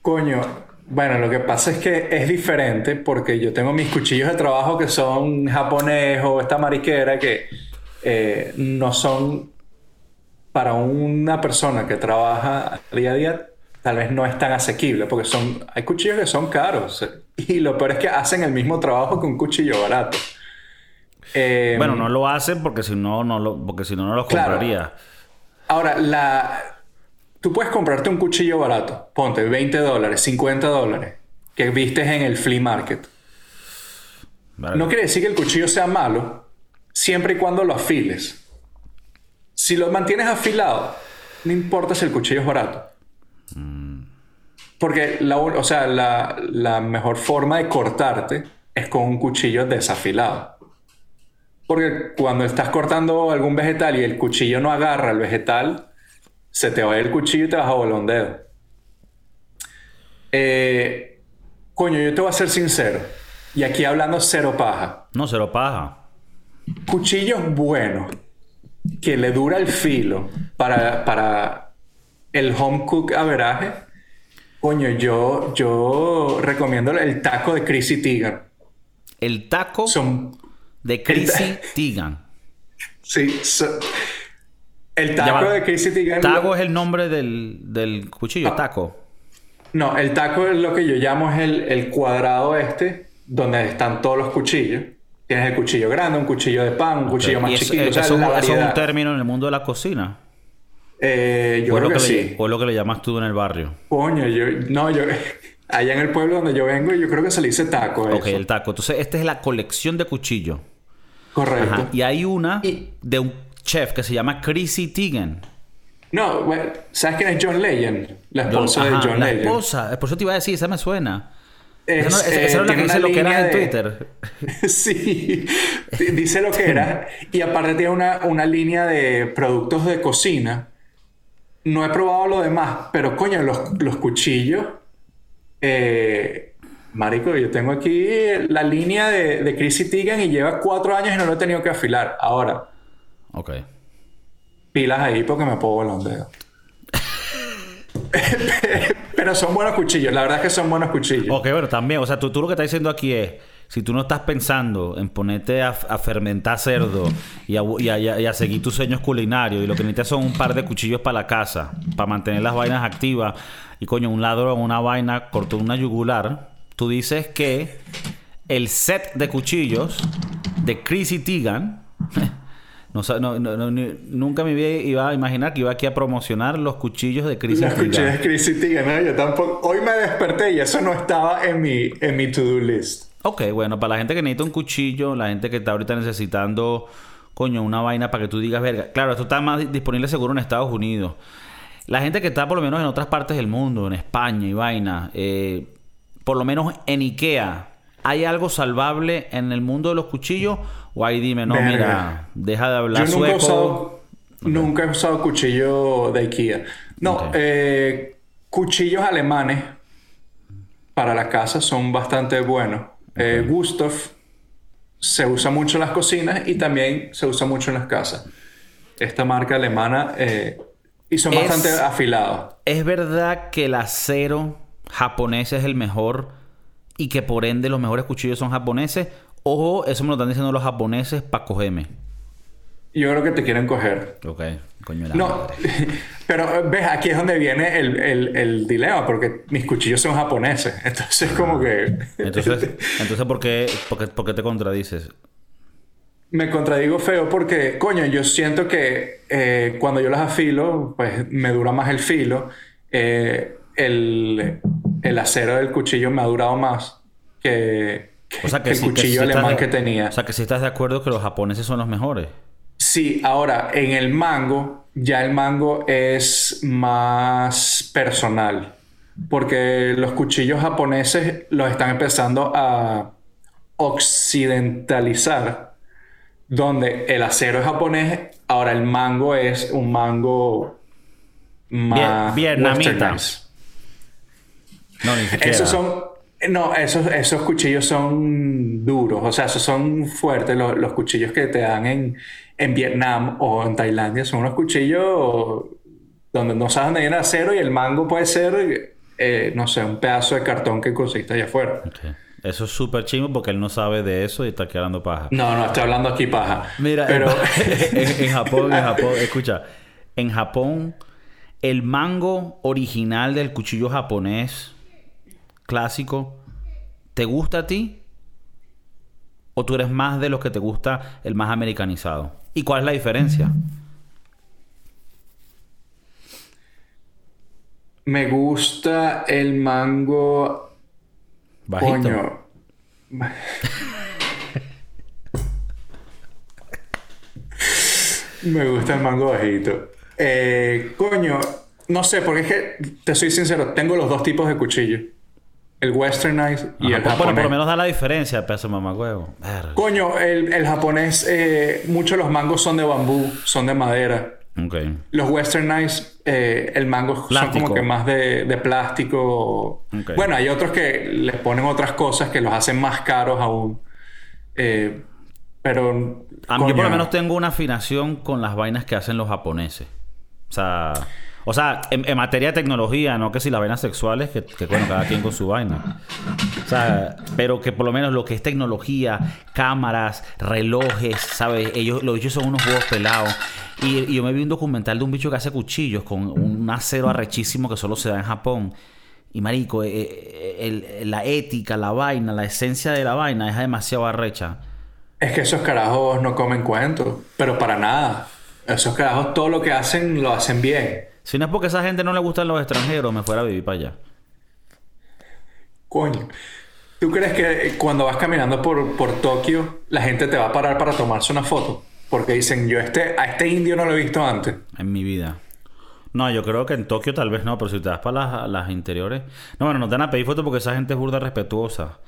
Coño, bueno, lo que pasa es que es diferente porque yo tengo mis cuchillos de trabajo que son japonés o esta mariquera que eh, no son para una persona que trabaja día a día, tal vez no es tan asequible porque son, hay cuchillos que son caros y lo peor es que hacen el mismo trabajo que un cuchillo barato. Eh, Bueno, no lo hacen porque si no, no lo, porque si no, no los Claro. compraría. Ahora, la... tú puedes comprarte un cuchillo barato, ponte 20 dólares, 50 dólares, que vistes en el flea market. No quiere decir que el cuchillo sea malo, siempre y cuando lo afiles. Si lo mantienes afilado, no importa si el cuchillo es barato. Porque la, o sea, la, la mejor forma de cortarte es con un cuchillo desafilado. Porque cuando estás cortando algún vegetal y el cuchillo no agarra el vegetal, se te va a ir el cuchillo y te vas a volar un dedo. Eh, coño, yo te voy a ser sincero. Y aquí hablando cero paja. No, se lo paja. Cuchillos buenos que le dura el filo para, para el home cook averaje. Coño, yo, yo recomiendo el taco de Chrissy Teigen. El taco Son, de Chrissy *laughs* Teigen. sí, so- el taco de Chrissy Teigen. Taco es el nombre del, del Ah. cuchillo, taco. No, el taco es lo que yo llamo es el, el cuadrado este, donde están todos los cuchillos. Tienes el cuchillo grande, un cuchillo de pan, un cuchillo más Y chiquito. eh, o sea, eso- la eso es un término en el mundo de la cocina. Eh, yo o, creo que, le, sí. o es lo que le llamas tú en el barrio. Coño, yo, no, yo, *laughs* allá en el pueblo donde yo vengo, yo creo que se le dice taco. Ok, eso. el taco. Entonces, esta es la colección de cuchillos. Correcto. Ajá. Y hay una Y- de un chef que se llama Chrissy Teigen. No, bueno, ¿sabes quién es John Legend? La esposa Ajá, de John la Legend. esposa. Por eso te iba a decir, esa me suena. Es, esa, no- esa- eh, esa era la que dice lo que era en Twitter. *laughs* sí, di- dice lo que era. Y aparte tiene una, una línea de productos de cocina. No he probado lo demás, pero coño, los, los cuchillos. eh, marico, yo tengo aquí la línea de, de Chrissy Teigen y lleva cuatro años y no lo he tenido que afilar. Ahora, Ok. pilas ahí porque me puedo volar un dedo. *laughs* Pero son buenos cuchillos, la verdad es que son buenos cuchillos. Ok, pero también, o sea, tú, tú lo que estás diciendo aquí es, si tú no estás pensando en ponerte a, a fermentar cerdo y a, y a- y a- y a seguir tus sueños culinarios y lo que necesitas son un par de cuchillos para la casa, para mantener las vainas activas y coño, un ladrón, una vaina, cortó una yugular, tú dices que el set de cuchillos de Chrissy Teigen *laughs* no, no- no- nunca me iba- a imaginar que iba aquí a promocionar los cuchillos de Chrissy Los cuchillos de Chrissy Teigen, ¿no? Yo tampoco. Hoy me desperté y eso no estaba en mi, en mi to-do list. Ok, bueno, para la gente que necesita un cuchillo, la gente que está ahorita necesitando, coño, una vaina para que tú digas, verga. Claro, esto está más di- disponible seguro en Estados Unidos. La gente que está por lo menos en otras partes del mundo, en España y vaina, eh, por lo menos en Ikea, ¿hay algo salvable en el mundo de los cuchillos? O ahí dime, no, Verga. mira, deja de hablar Yo nunca he usado, nunca he usado cuchillo de IKEA. No, eh, cuchillos alemanes para la casa son bastante buenos. Eh, Gustav se usa mucho en las cocinas y también se usa mucho en las casas. Esta marca alemana eh, y son Es- bastante afilados. ¿Es verdad que el acero japonés es el mejor y que por ende los mejores cuchillos son japoneses? Ojo, eso me lo están diciendo los japoneses para cogerme. Yo creo que te quieren coger. Ok, coño la No, madre. *laughs* pero eh, ves, aquí es donde viene el, el- el dilema, porque mis cuchillos son japoneses. *laughs* Entonces, como que. Entonces, *laughs* entonces ¿por, qué, por, qué, por qué te contradices? Me contradigo feo porque, coño, yo siento que eh, cuando yo las afilo, pues me dura más el filo. Eh, el, el acero del cuchillo me ha durado más que, O sea que, el sí- que cuchillo sí alemán de- que tenía. O sea que si estás de acuerdo que los japoneses son los mejores. Sí, ahora en el mango, ya el mango es más personal. Porque los cuchillos japoneses los están empezando a occidentalizar. Donde el acero es japonés, ahora el mango es un mango más vietnamita. No, ni siquiera. Esos son. No, esos, esos cuchillos son duros, o sea, esos son fuertes. Los, los cuchillos que te dan en, en Vietnam o en Tailandia son unos cuchillos donde no sabes dónde viene el acero y el mango puede ser, eh, no sé, un pedazo de cartón que consiste allá afuera. Eso es súper chingo porque él no sabe de eso y está quedando paja. No, no, estoy hablando aquí paja. Mira, pero *laughs* en, en Japón, en Japón, *laughs* escucha, en Japón, el mango original del cuchillo japonés clásico, ¿te gusta a ti? ¿O tú eres más de los que te gusta el más americanizado? ¿Y cuál es la diferencia? me gusta el mango. Bajito. Coño. *laughs* Me gusta el mango bajito. Eh, coño, no sé, porque es que, te soy sincero, tengo los dos tipos de cuchillo. El westernized y Ajá, el japonés. por lo menos da la diferencia, peso mamagüevo. Verga. Coño, el, el japonés, eh, muchos de los mangos son de bambú, son de madera. Ok. Los westernized, eh, el mango son como que más de, de plástico. Ok. Bueno, hay otros que les ponen otras cosas que los hacen más caros aún. Eh, pero. A mí, yo por lo menos tengo una afinación con las vainas que hacen los japoneses. O sea, o sea, en, materia de tecnología, no que si las vainas sexuales, que, que bueno, cada quien con su vaina. O sea, pero que por lo menos lo que es tecnología, cámaras, relojes, ¿sabes? Ellos, los bichos son unos huevos pelados. Y, yo me vi un documental de un bicho que hace cuchillos con un acero arrechísimo que solo se da en Japón. Y marico, eh, eh, la ética, la vaina, la esencia de la vaina es demasiado arrecha. Es que esos carajos no comen cuentos, pero para nada. Esos carajos todo lo que hacen lo hacen bien. Si no es porque a esa gente no le gustan los extranjeros, me fuera a vivir para allá. Coño. ¿Tú crees que cuando vas caminando por, por Tokio, la gente te va a parar para tomarse una foto? Porque dicen, yo este, a este indio no lo he visto antes. En mi vida. No, yo creo que en Tokio tal vez no, pero si te vas para las, las interiores. No, bueno, no te van a pedir fotos porque esa gente es burda respetuosa.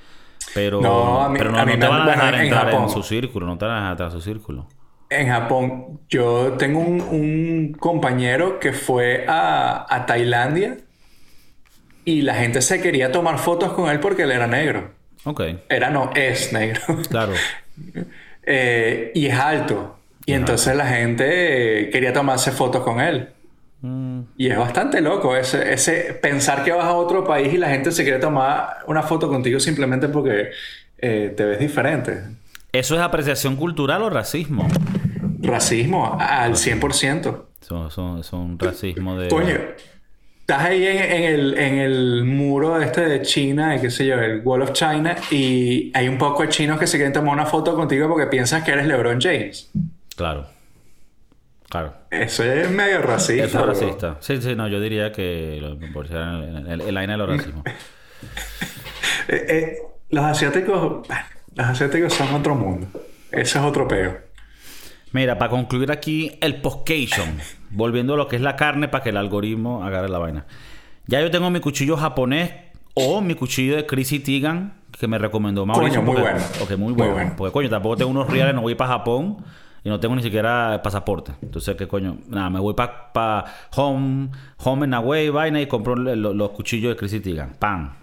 Pero No, a mí- pero no, a mí no te van a dejar en entrar en Japón. su círculo, no te van a dejar entrar en su círculo. En Japón, yo tengo un, un compañero que fue a, a Tailandia y la gente se quería tomar fotos con él porque él era negro. Ok, Era no, es negro. claro. *laughs* Eh, y es alto. Y entonces la gente eh, quería tomarse fotos con él. Mm. Y es bastante loco ese, ese pensar que vas a otro país y la gente se quiere tomar una foto contigo simplemente porque eh, te ves diferente. ¿Eso es apreciación cultural o racismo? Racismo al 100%. Son, son, son racismo de... Coño, estás ahí en, en el, en el muro este de China, de qué sé yo, el Wall of China, y hay un poco de chinos que se quieren tomar una foto contigo porque piensas que eres LeBron James. Claro. Claro. Eso es medio racista. Eso es bro. racista. Sí, sí, no, yo diría que lo, por ser aina de los *laughs* racismos. Eh, eh, los asiáticos, los asiáticos son otro mundo. Eso es otro peo. Mira, para concluir aquí el postcation, volviendo a lo que es la carne para que el algoritmo agarre la vaina. Ya yo tengo mi cuchillo japonés o mi cuchillo de Chrissy Teigen que me recomendó Mauricio. Coño, muy porque- bueno. Ok, muy Muy bueno. bueno. Porque coño, tampoco tengo unos reales, no voy para Japón y no tengo ni siquiera pasaporte. Entonces, ¿qué coño? Nada, me voy para home, home and away, vaina y compro lo- lo- los cuchillos de Chrissy Teigen. Pan.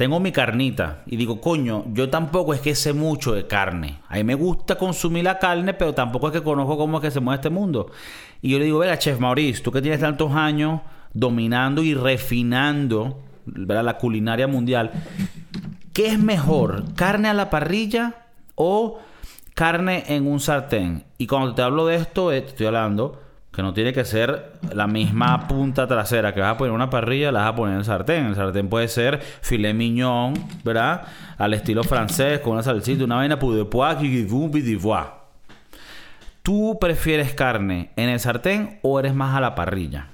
Tengo mi carnita y digo, coño, yo tampoco es que sé mucho de carne. A mí me gusta consumir la carne, pero tampoco es que conozco cómo es que se mueve este mundo. Y yo le digo, venga, Chef Maurice, tú que tienes tantos años dominando y refinando ¿verdad? la culinaria mundial, ¿qué es mejor? ¿Carne a la parrilla o carne en un sartén? Y cuando te hablo de esto, eh, te estoy hablando que no tiene que ser la misma punta trasera que vas a poner en una parrilla, la vas a poner en el sartén. El sartén puede ser filet mignon, ¿verdad? Al estilo francés, con una salsita, una vaina pour de pois, de. ¿Tú prefieres carne en el sartén o eres más a la parrilla?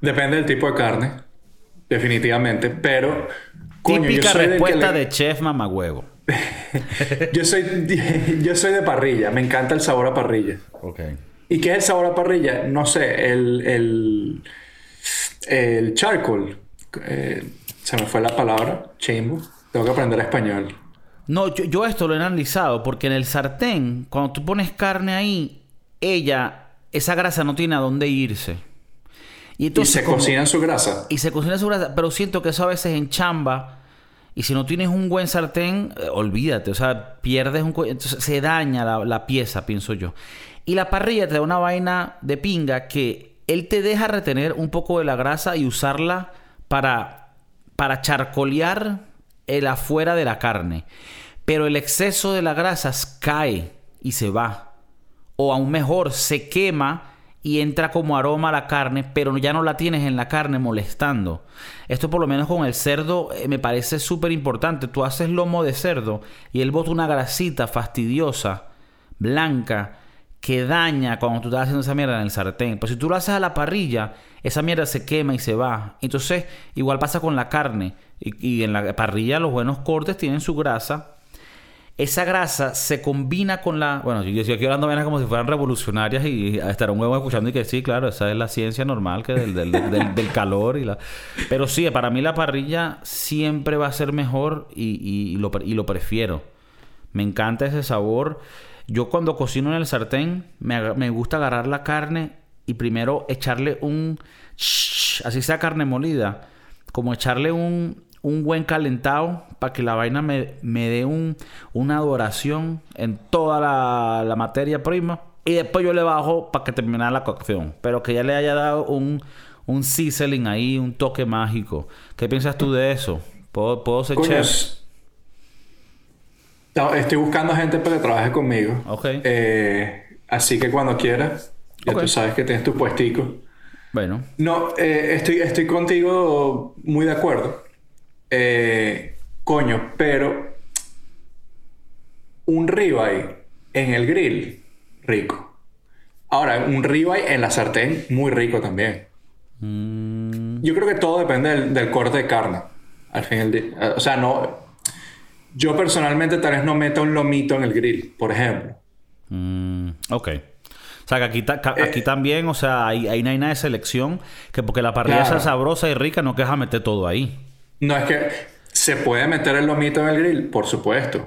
Depende del tipo de carne, definitivamente, pero... coño, Típica respuesta le- de chef mamagüevo. Yo soy, *laughs* yo soy de parrilla, me encanta el sabor a parrilla. Ok. ¿Y qué es el sabor a parrilla? No sé, el, el, el charcoal. Eh, se me fue la palabra, chimbo. Tengo que aprender español. No, yo, yo esto lo he analizado porque en el sartén, cuando tú pones carne ahí, ella, esa grasa no tiene a dónde irse. Y se como- cocina en su grasa. y se cocina su grasa, pero siento que eso a veces enchamba. Y si no tienes un buen sartén, eh, olvídate, o sea, pierdes un... Entonces se daña la, la pieza, pienso yo. Y la parrilla te da una vaina de pinga que él te deja retener un poco de la grasa y usarla para, para charcolear el afuera de la carne. Pero el exceso de la grasa cae y se va. O aún mejor, se quema y entra como aroma a la carne, pero ya no la tienes en la carne molestando. Esto por lo menos con el cerdo eh, me parece súper importante. Tú haces lomo de cerdo y él bota una grasita fastidiosa, blanca, que daña cuando tú estás haciendo esa mierda en el sartén. Pero si tú lo haces a la parrilla, esa mierda se quema y se va. Entonces, igual pasa con la carne. Y en la parrilla los buenos cortes tienen su grasa esa grasa se combina con la. Bueno, yo, estoy hablando de vainas como si fueran revolucionarias y estar un huevo escuchando y que sí, claro, esa es la ciencia normal que del, del, del- calor y la. Pero sí, para mí la parrilla siempre va a ser mejor y, y- lo, y lo prefiero. Me encanta ese sabor. Yo cuando cocino en el sartén me, me gusta agarrar la carne y primero echarle un. Así sea carne molida. Como echarle un, un buen calentado para que la vaina me, me dé un, una adoración en toda la, la materia prima. Y después yo le bajo para que termine la cocción. Pero que ya le haya dado un, un sizzling ahí, un toque mágico. ¿Qué piensas tú de eso? ¿Puedo, puedo ser Coño, chef? es- No, Estoy buscando gente para que trabaje conmigo. Ok. Eh, así que cuando quieras, ya tú sabes que tienes tu puestico. Bueno. No, eh, estoy, estoy contigo muy de acuerdo. Eh, coño, pero un ribeye en el grill, rico. Ahora, un ribeye en la sartén, muy rico también. Mm, Yo creo que todo depende del, del corte de carne. Al fin del día. O sea, no. Yo personalmente tal vez no meto un lomito en el grill, por ejemplo. mm, ok. O sea, que aquí, ta- Eh, también, o sea, hay, hay no hay nada de selección. Que porque la parrilla Claro. sea sabrosa y rica, no quejas meter todo ahí. No es que se puede meter el lomito en el grill, por supuesto.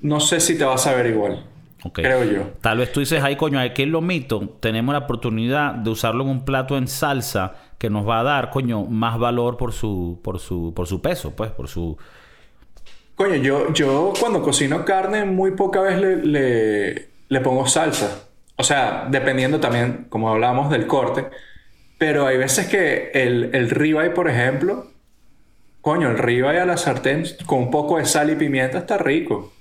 No sé si te va a saber igual. Creo yo. Tal vez tú dices, ay, coño, aquí en Lomito tenemos la oportunidad de usarlo en un plato en salsa que nos va a dar, coño, más valor por su, por su, por su peso, pues, por su, Coño, yo, yo cuando cocino carne muy poca vez le, le, le pongo salsa. O sea, dependiendo también, como hablábamos, del corte. Pero hay veces que el, el ribeye, por ejemplo, coño, el ribeye a la sartén con un poco de sal y pimienta está rico.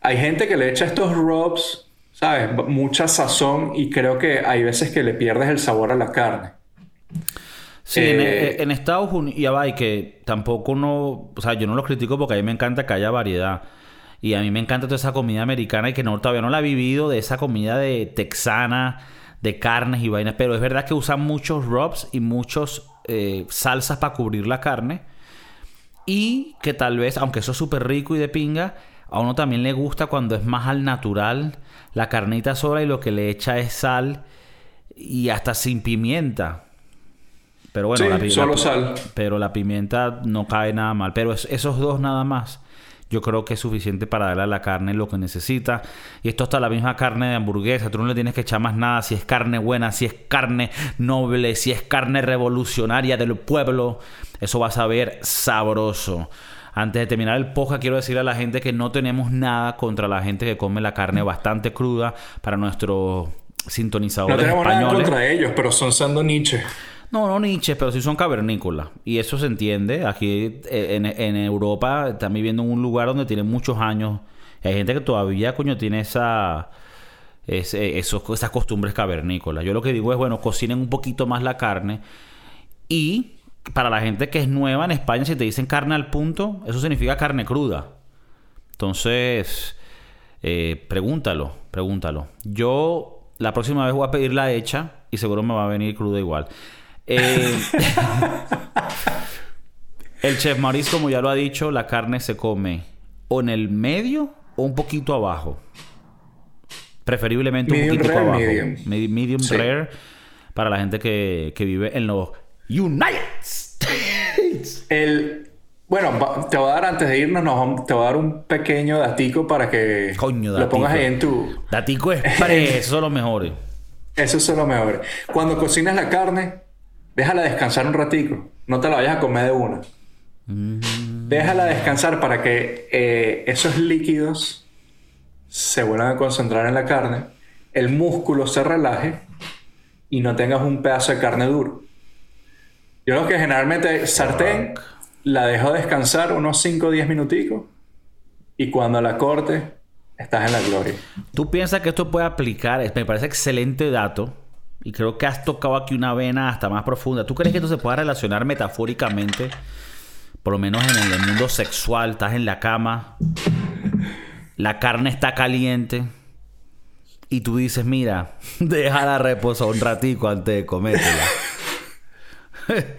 Hay gente que le echa estos rubs, ¿sabes? Mucha sazón y creo que hay veces que le pierdes el sabor a la carne. Sí, en, e, en, Estados Unidos, ya va, y que tampoco no, o sea, yo no los critico porque a mí me encanta que haya variedad. Y a mí me encanta toda esa comida americana y que no, todavía no la he vivido, de esa comida de texana, de carnes y vainas. Pero es verdad que usan muchos rubs y muchos eh, salsas para cubrir la carne. Y que tal vez, aunque eso es súper rico y de pinga, a uno también le gusta cuando es más al natural la carnita sola y lo que le echa es sal y hasta sin pimienta. Pero bueno, la, solo sal. Pero la pimienta no cae nada mal. Pero esos dos nada más, yo creo que es suficiente para darle a la carne lo que necesita. Y esto está la misma carne de hamburguesa. Tú no le tienes que echar más nada. Si es carne buena, si es carne noble, si es carne revolucionaria del pueblo, eso va a saber sabroso. Antes de terminar el poja, quiero decirle a la gente que no tenemos nada contra la gente que come la carne bastante cruda para nuestros sintonizadores no tenemos españoles. nada contra ellos, pero son Nietzsche. No, no niches, pero sí son cavernícolas. Y eso se entiende. Aquí eh, en, Europa están viviendo en un lugar donde tienen muchos años. Hay gente que todavía, coño, tiene esa... esos, esas costumbres cavernícolas. Yo lo que digo es, bueno, cocinen un poquito más la carne. Y para la gente que es nueva en España, si te dicen carne al punto, eso significa carne cruda. Entonces, eh, pregúntalo, pregúntalo. Yo la próxima vez voy a pedir la hecha y seguro me va a venir cruda igual. Eh, el chef Maurice, como ya lo ha dicho, la carne se come o en el medio o un poquito abajo. Preferiblemente un poquito abajo. Medium, rare para la gente que, vive en los United States. El, bueno, te voy a dar antes de irnos, te voy a dar un pequeño datico para que lo pongas ahí en tu. Datico express, eso es lo mejor. *laughs* Eso es lo mejor. Cuando cocinas la carne, déjala descansar un ratico. No te la vayas a comer de una. Mm. Déjala descansar para que eh, esos líquidos se vuelvan a concentrar en la carne, el músculo se relaje y no tengas un pedazo de carne duro. Yo lo que generalmente sartén la dejo descansar unos 5 o 10 minuticos y cuando la corte estás en la gloria. ¿Tú piensas que esto puede aplicar? Me parece excelente dato y creo que has tocado aquí una vena hasta más profunda. ¿Tú crees que esto se pueda relacionar metafóricamente? Por lo menos en el mundo sexual, estás en la cama, la carne está caliente y tú dices, mira, *laughs* déjala reposar un ratico antes de comértela. *laughs*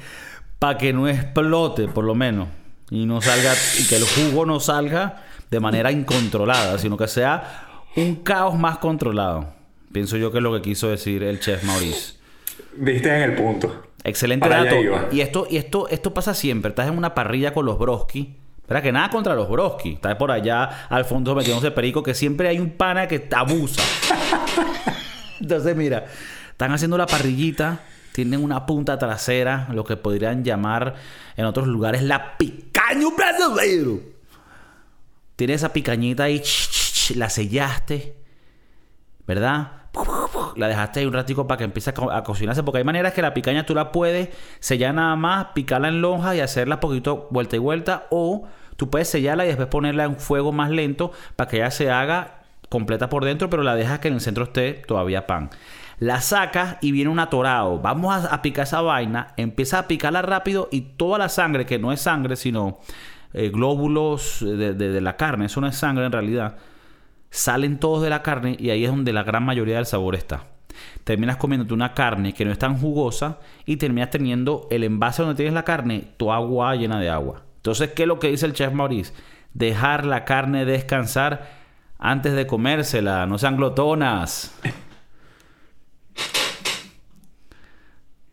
Para que no explote, por lo menos. Y no salga, y que el jugo no salga de manera incontrolada, sino que sea un caos más controlado. Pienso yo que es lo que quiso decir el chef Maurice. Viste en el punto. Excelente dato. Y esto, y esto, esto pasa siempre. Estás en una parrilla con los broski. Espera que nada contra los broski. Estás por allá al fondo metiéndose perico que siempre hay un pana que abusa. *laughs* Entonces, mira, están haciendo la parrillita. Tienen una punta trasera, lo que podrían llamar en otros lugares la picaña brasileiro. Tiene esa picañita ahí, la sellaste, ¿verdad? La dejaste ahí un ratico para que empiece a, cocinarse. Porque hay maneras que la picaña tú la puedes sellar nada más, picarla en lonja y hacerla poquito vuelta y vuelta. O tú puedes sellarla y después ponerla en fuego más lento para que ella se haga completa por dentro, pero la dejas que en el centro esté todavía pan. La sacas y viene un atorado. Vamos a, picar esa vaina. Empieza a picarla rápido y toda la sangre, que no es sangre, sino eh, glóbulos de la carne, eso no es sangre en realidad salen todos de la carne y ahí es donde la gran mayoría del sabor está. Terminas comiéndote una carne que no es tan jugosa y terminas teniendo el envase donde tienes la carne, tu agua llena de agua. Entonces, ¿qué es lo que dice el chef Maurice? Dejar la carne descansar antes de comérsela, no sean glotonas.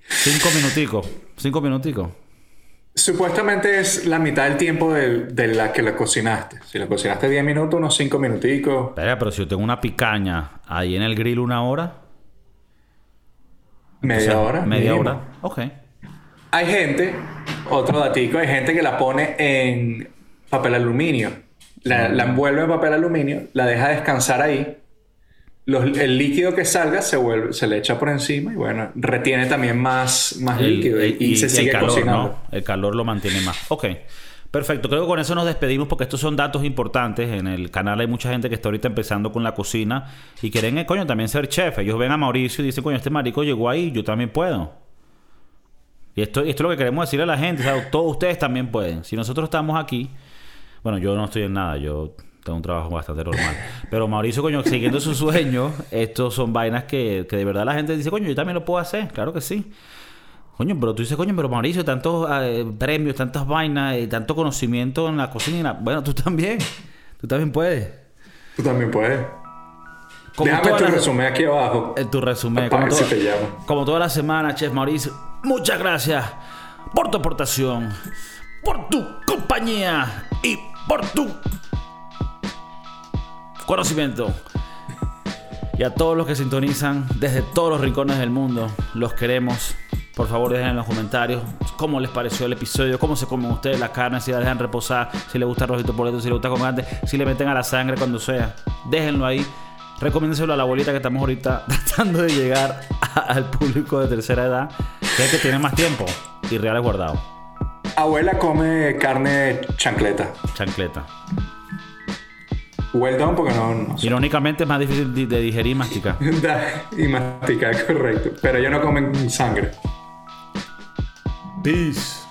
Cinco minuticos, cinco minuticos. Supuestamente es la mitad del tiempo de, la que la cocinaste. Si la cocinaste 10 minutos, unos 5 minuticos. Espera, pero si yo tengo una picaña ahí en el grill una hora. Media hora. Media hora. Ok. Hay gente, otro datico, hay gente que la pone en papel aluminio. La, la envuelve en papel aluminio, la deja descansar ahí. Los- el líquido que salga se, vuelve, se le echa por encima y bueno, retiene también más, más El- líquido y, el- y se el sigue calor, cocinando. ¿no? El calor lo mantiene más. Ok. Perfecto, creo que con eso nos despedimos porque estos son datos importantes. En el canal hay mucha gente que está ahorita empezando con la cocina y quieren, eh, coño, también ser chef. Ellos ven a Mauricio y dicen, coño, este marico llegó ahí, yo también puedo. Y esto, esto es lo que queremos decirle a la gente. o sea, todos ustedes también pueden. Si nosotros estamos aquí, bueno, yo no estoy en nada, yo tengo un trabajo bastante normal. Pero Mauricio, coño, siguiendo su sueño, estos son vainas que, que de verdad la gente dice, coño, yo también lo puedo hacer. Claro que sí. Coño, pero tú dices, coño, pero Mauricio, tantos eh, premios, tantas vainas y tanto conocimiento en la cocina. Bueno, tú también. Tú también puedes. Tú también puedes. Como Déjame tu resumen aquí abajo. En tu resumen. Como, si toda- como toda la semana, Chef Mauricio, muchas gracias por tu aportación, por tu compañía y por tu conocimiento. Y a todos los que sintonizan desde todos los rincones del mundo, los queremos. Por favor, dejen en los comentarios cómo les pareció el episodio, cómo se comen ustedes la carne, si la dejan reposar, si les gusta rojito por si les gusta con antes, si le meten a la sangre cuando sea. Déjenlo ahí. Recomiéndenselo a la abuelita que estamos ahorita *laughs* tratando de llegar a- al público de tercera edad, que es el que tiene más tiempo y reales guardado. Abuela come carne chancleta. Chancleta. Well done porque no, no sé. Irónicamente es más difícil de de digerir y masticar. *laughs* y masticar, correcto. Pero ellos no comen sangre. Peace.